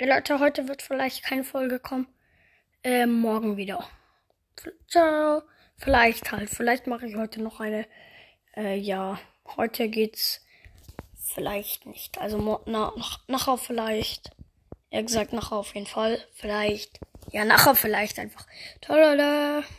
Ja, Leute, heute wird vielleicht keine Folge kommen. Äh, morgen wieder. Ciao. Vielleicht halt. Vielleicht mache ich heute noch eine. Äh, ja, heute geht's vielleicht nicht. Also na, nach, nachher vielleicht. Er gesagt nachher auf jeden Fall. Vielleicht. Ja, nachher vielleicht einfach. Tada.